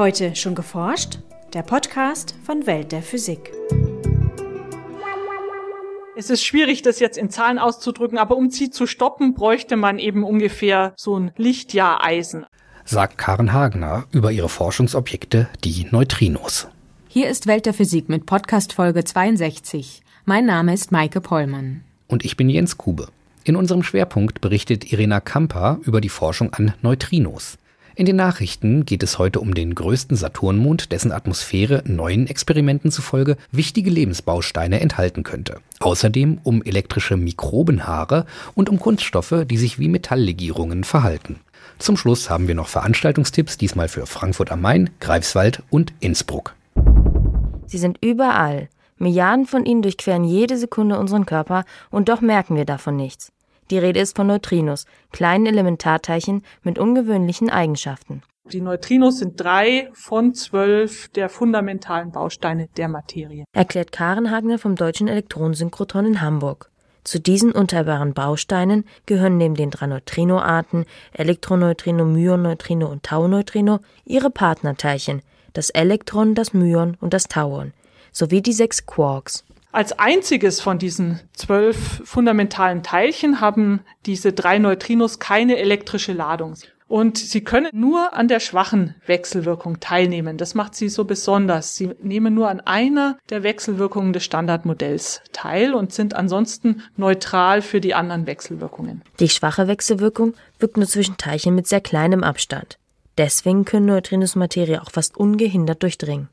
Heute schon geforscht? Der Podcast von Welt der Physik. Es ist schwierig, das jetzt in Zahlen auszudrücken, aber um sie zu stoppen, bräuchte man eben ungefähr so ein Lichtjahr Eisen. Sagt Karen Hagner über ihre Forschungsobjekte, die Neutrinos. Hier ist Welt der Physik mit Podcast Folge 62. Mein Name ist Maike Pollmann. Und ich bin Jens Kube. In unserem Schwerpunkt berichtet Irena Kamper über die Forschung an Neutrinos. In den Nachrichten geht es heute um den größten Saturnmond, dessen Atmosphäre neuen Experimenten zufolge wichtige Lebensbausteine enthalten könnte. Außerdem um elektrische Mikrobenhaare und um Kunststoffe, die sich wie Metalllegierungen verhalten. Zum Schluss haben wir noch Veranstaltungstipps, diesmal für Frankfurt am Main, Greifswald und Innsbruck. Sie sind überall. Milliarden von ihnen durchqueren jede Sekunde unseren Körper und doch merken wir davon nichts. Die Rede ist von Neutrinos, kleinen Elementarteilchen mit ungewöhnlichen Eigenschaften. Die Neutrinos sind drei von zwölf der fundamentalen Bausteine der Materie. Erklärt Karen Hagner vom Deutschen Elektronensynchrotron in Hamburg. Zu diesen unteilbaren Bausteinen gehören neben den drei Neutrinoarten Elektroneutrino, Myonneutrino und Tauneutrino ihre Partnerteilchen, das Elektron, das Myon und das Tauon, sowie die sechs Quarks. Als einziges von diesen zwölf fundamentalen Teilchen haben diese drei Neutrinos keine elektrische Ladung. Und sie können nur an der schwachen Wechselwirkung teilnehmen. Das macht sie so besonders. Sie nehmen nur an einer der Wechselwirkungen des Standardmodells teil und sind ansonsten neutral für die anderen Wechselwirkungen. Die schwache Wechselwirkung wirkt nur zwischen Teilchen mit sehr kleinem Abstand. Deswegen können Neutrinos Materie auch fast ungehindert durchdringen.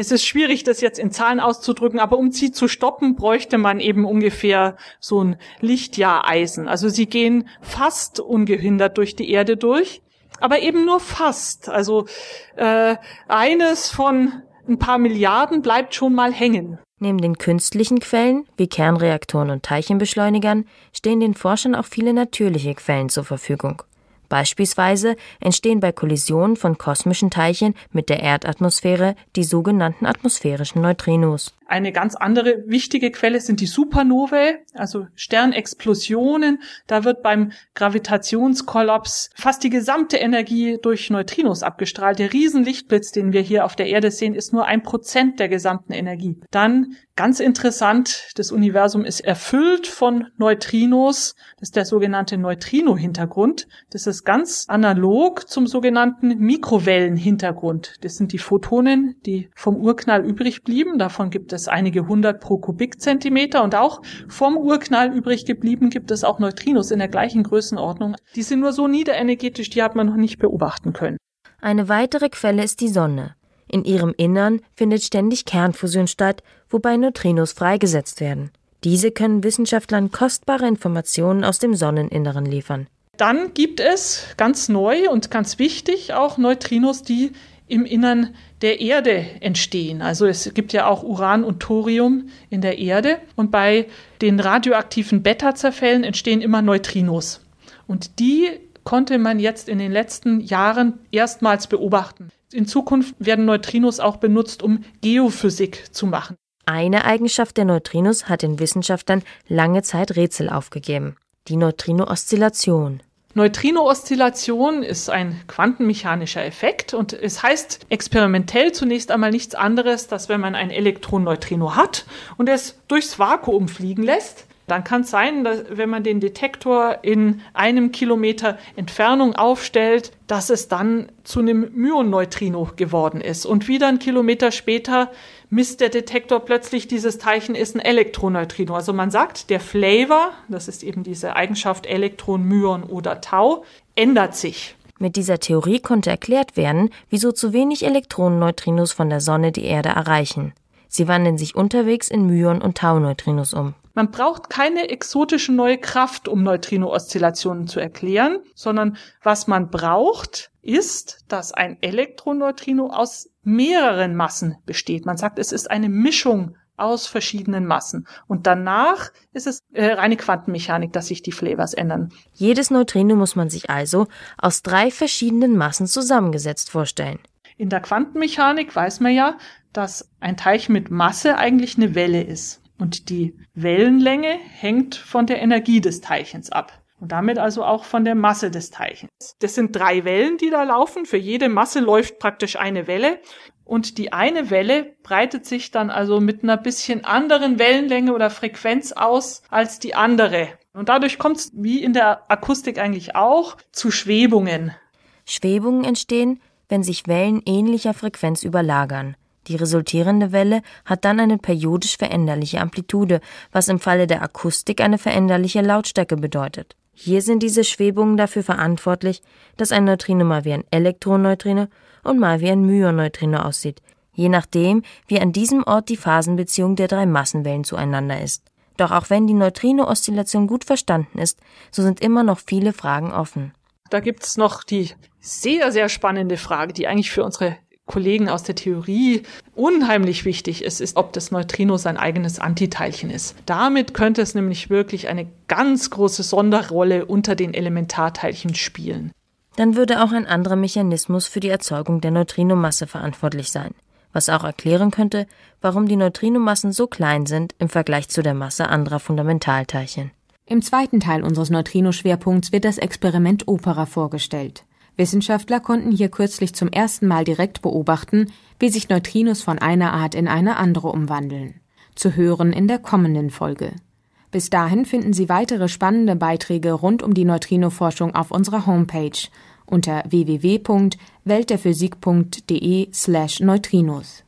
Es ist schwierig, das jetzt in Zahlen auszudrücken, aber um sie zu stoppen, bräuchte man eben ungefähr so ein Lichtjahr Eisen. Also sie gehen fast ungehindert durch die Erde durch, aber eben nur fast. Also äh, eines von ein paar Milliarden bleibt schon mal hängen. Neben den künstlichen Quellen wie Kernreaktoren und Teilchenbeschleunigern stehen den Forschern auch viele natürliche Quellen zur Verfügung. Beispielsweise entstehen bei Kollisionen von kosmischen Teilchen mit der Erdatmosphäre die sogenannten atmosphärischen Neutrinos. Eine ganz andere wichtige Quelle sind die Supernovae, also Sternexplosionen. Da wird beim Gravitationskollaps fast die gesamte Energie durch Neutrinos abgestrahlt. Der Riesenlichtblitz, den wir hier auf der Erde sehen, ist nur ein Prozent der gesamten Energie. Dann ganz interessant, das Universum ist erfüllt von Neutrinos. Das ist der sogenannte Neutrino-Hintergrund. Das ist ganz analog zum sogenannten Mikrowellenhintergrund. Das sind die Photonen, die vom Urknall übrig blieben. Davon gibt es einige hundert pro Kubikzentimeter und auch vom Urknall übrig geblieben gibt es auch Neutrinos in der gleichen Größenordnung. Die sind nur so niederenergetisch, die hat man noch nicht beobachten können. Eine weitere Quelle ist die Sonne. In ihrem Innern findet ständig Kernfusion statt, wobei Neutrinos freigesetzt werden. Diese können Wissenschaftlern kostbare Informationen aus dem Sonneninneren liefern. Dann gibt es ganz neu und ganz wichtig auch Neutrinos, die im Innern der Erde entstehen. Also es gibt ja auch Uran und Thorium in der Erde und bei den radioaktiven Beta-Zerfällen entstehen immer Neutrinos. Und die konnte man jetzt in den letzten Jahren erstmals beobachten. In Zukunft werden Neutrinos auch benutzt, um Geophysik zu machen. Eine Eigenschaft der Neutrinos hat den Wissenschaftlern lange Zeit Rätsel aufgegeben. Die Neutrino-Oszillation. Neutrino-Oszillation ist ein quantenmechanischer Effekt und es heißt experimentell zunächst einmal nichts anderes, dass wenn man ein Elektron-Neutrino hat und es durchs Vakuum fliegen lässt, dann kann es sein, dass wenn man den Detektor in einem Kilometer Entfernung aufstellt, dass es dann zu einem Myonneutrino geworden ist. Und wieder einen Kilometer später misst der Detektor plötzlich, dieses Teilchen ist ein Elektroneutrino. Also man sagt, der Flavor, das ist eben diese Eigenschaft Elektron, Myon oder Tau, ändert sich. Mit dieser Theorie konnte erklärt werden, wieso zu wenig Elektronenneutrinos von der Sonne die Erde erreichen. Sie wandeln sich unterwegs in Myon- und Tau-Neutrinos um. Man braucht keine exotische neue Kraft, um Neutrino-Oszillationen zu erklären, sondern was man braucht, ist, dass ein Elektroneutrino aus mehreren Massen besteht. Man sagt, es ist eine Mischung aus verschiedenen Massen. Und danach ist es äh, reine Quantenmechanik, dass sich die Flavors ändern. Jedes Neutrino muss man sich also aus drei verschiedenen Massen zusammengesetzt vorstellen. In der Quantenmechanik weiß man ja, dass ein Teilchen mit Masse eigentlich eine Welle ist. Und die Wellenlänge hängt von der Energie des Teilchens ab. und damit also auch von der Masse des Teilchens. Das sind drei Wellen, die da laufen. Für jede Masse läuft praktisch eine Welle und die eine Welle breitet sich dann also mit einer bisschen anderen Wellenlänge oder Frequenz aus als die andere. Und dadurch kommt es, wie in der Akustik eigentlich auch, zu Schwebungen. Schwebungen entstehen, wenn sich Wellen ähnlicher Frequenz überlagern. Die resultierende Welle hat dann eine periodisch veränderliche Amplitude, was im Falle der Akustik eine veränderliche Lautstärke bedeutet. Hier sind diese Schwebungen dafür verantwortlich, dass ein Neutrino mal wie ein Elektroneutrino und mal wie ein Myonneutrino aussieht, je nachdem, wie an diesem Ort die Phasenbeziehung der drei Massenwellen zueinander ist. Doch auch wenn die Neutrino-Oszillation gut verstanden ist, so sind immer noch viele Fragen offen. Da gibt's noch die sehr, sehr spannende Frage, die eigentlich für unsere Kollegen aus der Theorie unheimlich wichtig ist, ist, ob das Neutrino sein eigenes Antiteilchen ist. Damit könnte es nämlich wirklich eine ganz große Sonderrolle unter den Elementarteilchen spielen. Dann würde auch ein anderer Mechanismus für die Erzeugung der Neutrinomasse verantwortlich sein, was auch erklären könnte, warum die Neutrinomassen so klein sind im Vergleich zu der Masse anderer Fundamentalteilchen. Im zweiten Teil unseres Neutrino-Schwerpunkts wird das Experiment Opera vorgestellt. Wissenschaftler konnten hier kürzlich zum ersten Mal direkt beobachten, wie sich Neutrinos von einer Art in eine andere umwandeln. Zu hören in der kommenden Folge. Bis dahin finden Sie weitere spannende Beiträge rund um die Neutrino-Forschung auf unserer Homepage unter www.weltderphysik.de/neutrinos.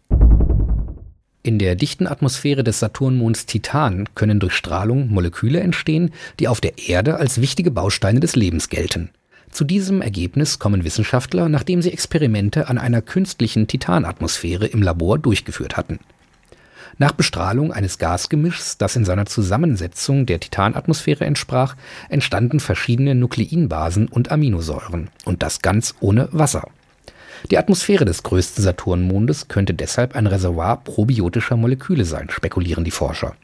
In der dichten Atmosphäre des Saturnmonds Titan können durch Strahlung Moleküle entstehen, die auf der Erde als wichtige Bausteine des Lebens gelten. Zu diesem Ergebnis kommen Wissenschaftler, nachdem sie Experimente an einer künstlichen Titanatmosphäre im Labor durchgeführt hatten. Nach Bestrahlung eines Gasgemischs, das in seiner Zusammensetzung der Titanatmosphäre entsprach, entstanden verschiedene Nukleinbasen und Aminosäuren, und das ganz ohne Wasser. Die Atmosphäre des größten Saturnmondes könnte deshalb ein Reservoir probiotischer Moleküle sein, spekulieren die Forscher.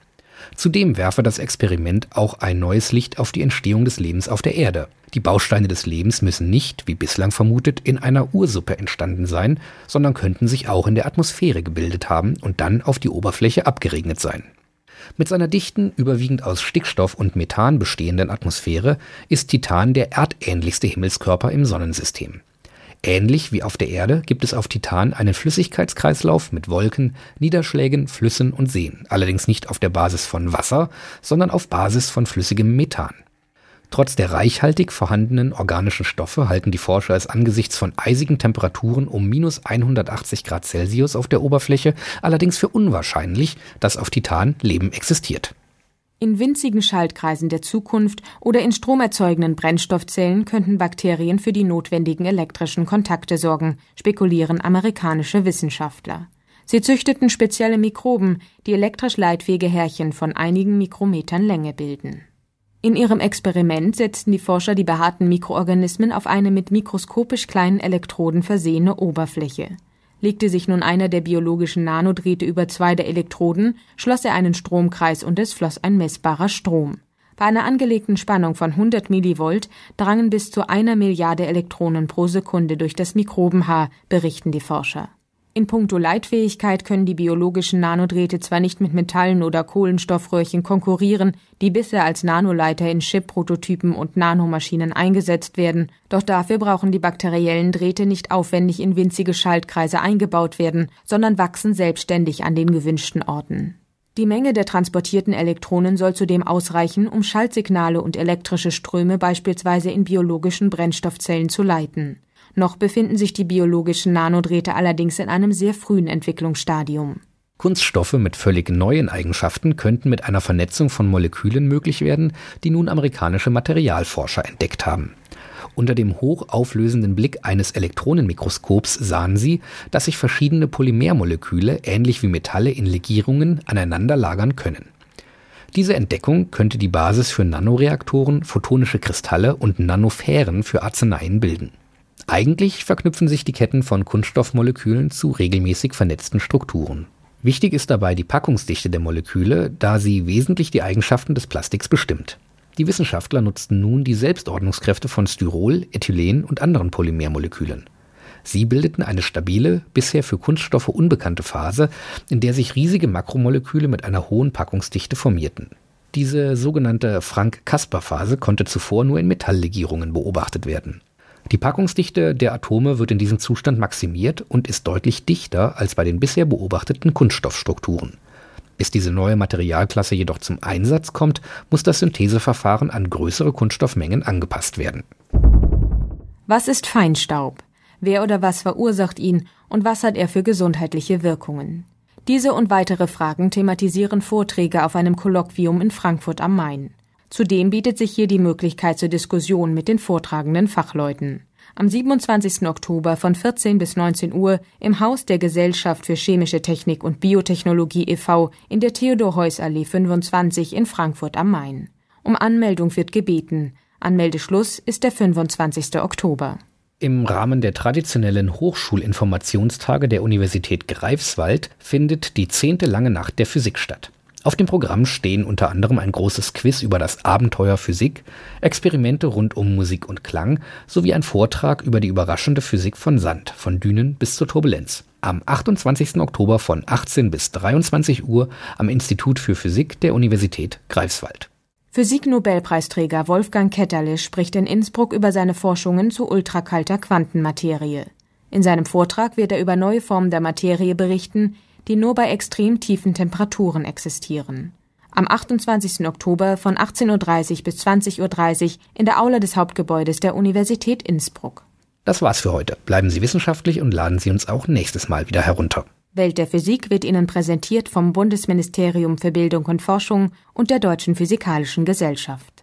Zudem werfe das Experiment auch ein neues Licht auf die Entstehung des Lebens auf der Erde. Die Bausteine des Lebens müssen nicht, wie bislang vermutet, in einer Ursuppe entstanden sein, sondern könnten sich auch in der Atmosphäre gebildet haben und dann auf die Oberfläche abgeregnet sein. Mit seiner dichten, überwiegend aus Stickstoff und Methan bestehenden Atmosphäre ist Titan der erdähnlichste Himmelskörper im Sonnensystem. Ähnlich wie auf der Erde gibt es auf Titan einen Flüssigkeitskreislauf mit Wolken, Niederschlägen, Flüssen und Seen, allerdings nicht auf der Basis von Wasser, sondern auf Basis von flüssigem Methan. Trotz der reichhaltig vorhandenen organischen Stoffe halten die Forscher es angesichts von eisigen Temperaturen um minus 180 Grad Celsius auf der Oberfläche allerdings für unwahrscheinlich, dass auf Titan Leben existiert. In winzigen Schaltkreisen der Zukunft oder in stromerzeugenden Brennstoffzellen könnten Bakterien für die notwendigen elektrischen Kontakte sorgen, spekulieren amerikanische Wissenschaftler. Sie züchteten spezielle Mikroben, die elektrisch leitfähige Härchen von einigen Mikrometern Länge bilden. In ihrem Experiment setzten die Forscher die behaarten Mikroorganismen auf eine mit mikroskopisch kleinen Elektroden versehene Oberfläche. Legte sich nun einer der biologischen Nanodrähte über zwei der Elektroden, schloss er einen Stromkreis und es floss ein messbarer Strom. Bei einer angelegten Spannung von 100 Millivolt drangen bis zu einer Milliarde Elektronen pro Sekunde durch das Mikrobenhaar, berichten die Forscher. In puncto Leitfähigkeit können die biologischen Nanodrähte zwar nicht mit Metallen oder Kohlenstoffröhrchen konkurrieren, die bisher als Nanoleiter in Chip-Prototypen und Nanomaschinen eingesetzt werden, doch dafür brauchen die bakteriellen Drähte nicht aufwendig in winzige Schaltkreise eingebaut werden, sondern wachsen selbstständig an den gewünschten Orten. Die Menge der transportierten Elektronen soll zudem ausreichen, um Schaltsignale und elektrische Ströme beispielsweise in biologischen Brennstoffzellen zu leiten. Noch befinden sich die biologischen Nanodrähte allerdings in einem sehr frühen Entwicklungsstadium. Kunststoffe mit völlig neuen Eigenschaften könnten mit einer Vernetzung von Molekülen möglich werden, die nun amerikanische Materialforscher entdeckt haben. Unter dem hochauflösenden Blick eines Elektronenmikroskops sahen sie, dass sich verschiedene Polymermoleküle ähnlich wie Metalle in Legierungen aneinander lagern können. Diese Entdeckung könnte die Basis für Nanoreaktoren, photonische Kristalle und Nanosphären für Arzneien bilden. Eigentlich verknüpfen sich die Ketten von Kunststoffmolekülen zu regelmäßig vernetzten Strukturen. Wichtig ist dabei die Packungsdichte der Moleküle, da sie wesentlich die Eigenschaften des Plastiks bestimmt. Die Wissenschaftler nutzten nun die Selbstordnungskräfte von Styrol, Ethylen und anderen Polymermolekülen. Sie bildeten eine stabile, bisher für Kunststoffe unbekannte Phase, in der sich riesige Makromoleküle mit einer hohen Packungsdichte formierten. Diese sogenannte Frank-Caspar-Phase konnte zuvor nur in Metalllegierungen beobachtet werden. Die Packungsdichte der Atome wird in diesem Zustand maximiert und ist deutlich dichter als bei den bisher beobachteten Kunststoffstrukturen. Bis diese neue Materialklasse jedoch zum Einsatz kommt, muss das Syntheseverfahren an größere Kunststoffmengen angepasst werden. Was ist Feinstaub? Wer oder was verursacht ihn und was hat er für gesundheitliche Wirkungen? Diese und weitere Fragen thematisieren Vorträge auf einem Kolloquium in Frankfurt am Main. Zudem bietet sich hier die Möglichkeit zur Diskussion mit den vortragenden Fachleuten. Am 27. Oktober von 14 bis 19 Uhr im Haus der Gesellschaft für Chemische Technik und Biotechnologie e.V. in der Theodor-Heuss-Allee 25 in Frankfurt am Main. Um Anmeldung wird gebeten. Anmeldeschluss ist der 25. Oktober. Im Rahmen der traditionellen Hochschulinformationstage der Universität Greifswald findet die zehnte lange Nacht der Physik statt. Auf dem Programm stehen unter anderem ein großes Quiz über das Abenteuer Physik, Experimente rund um Musik und Klang sowie ein Vortrag über die überraschende Physik von Sand, von Dünen bis zur Turbulenz. Am 28. Oktober von 18 bis 23 Uhr am Institut für Physik der Universität Greifswald. Physik-Nobelpreisträger Wolfgang Ketterle spricht in Innsbruck über seine Forschungen zu ultrakalter Quantenmaterie. In seinem Vortrag wird er über neue Formen der Materie berichten, die nur bei extrem tiefen Temperaturen existieren. Am 28. Oktober von 18.30 Uhr bis 20.30 Uhr in der Aula des Hauptgebäudes der Universität Innsbruck. Das war's für heute. Bleiben Sie wissenschaftlich und laden Sie uns auch nächstes Mal wieder herunter. Welt der Physik wird Ihnen präsentiert vom Bundesministerium für Bildung und Forschung und der Deutschen Physikalischen Gesellschaft.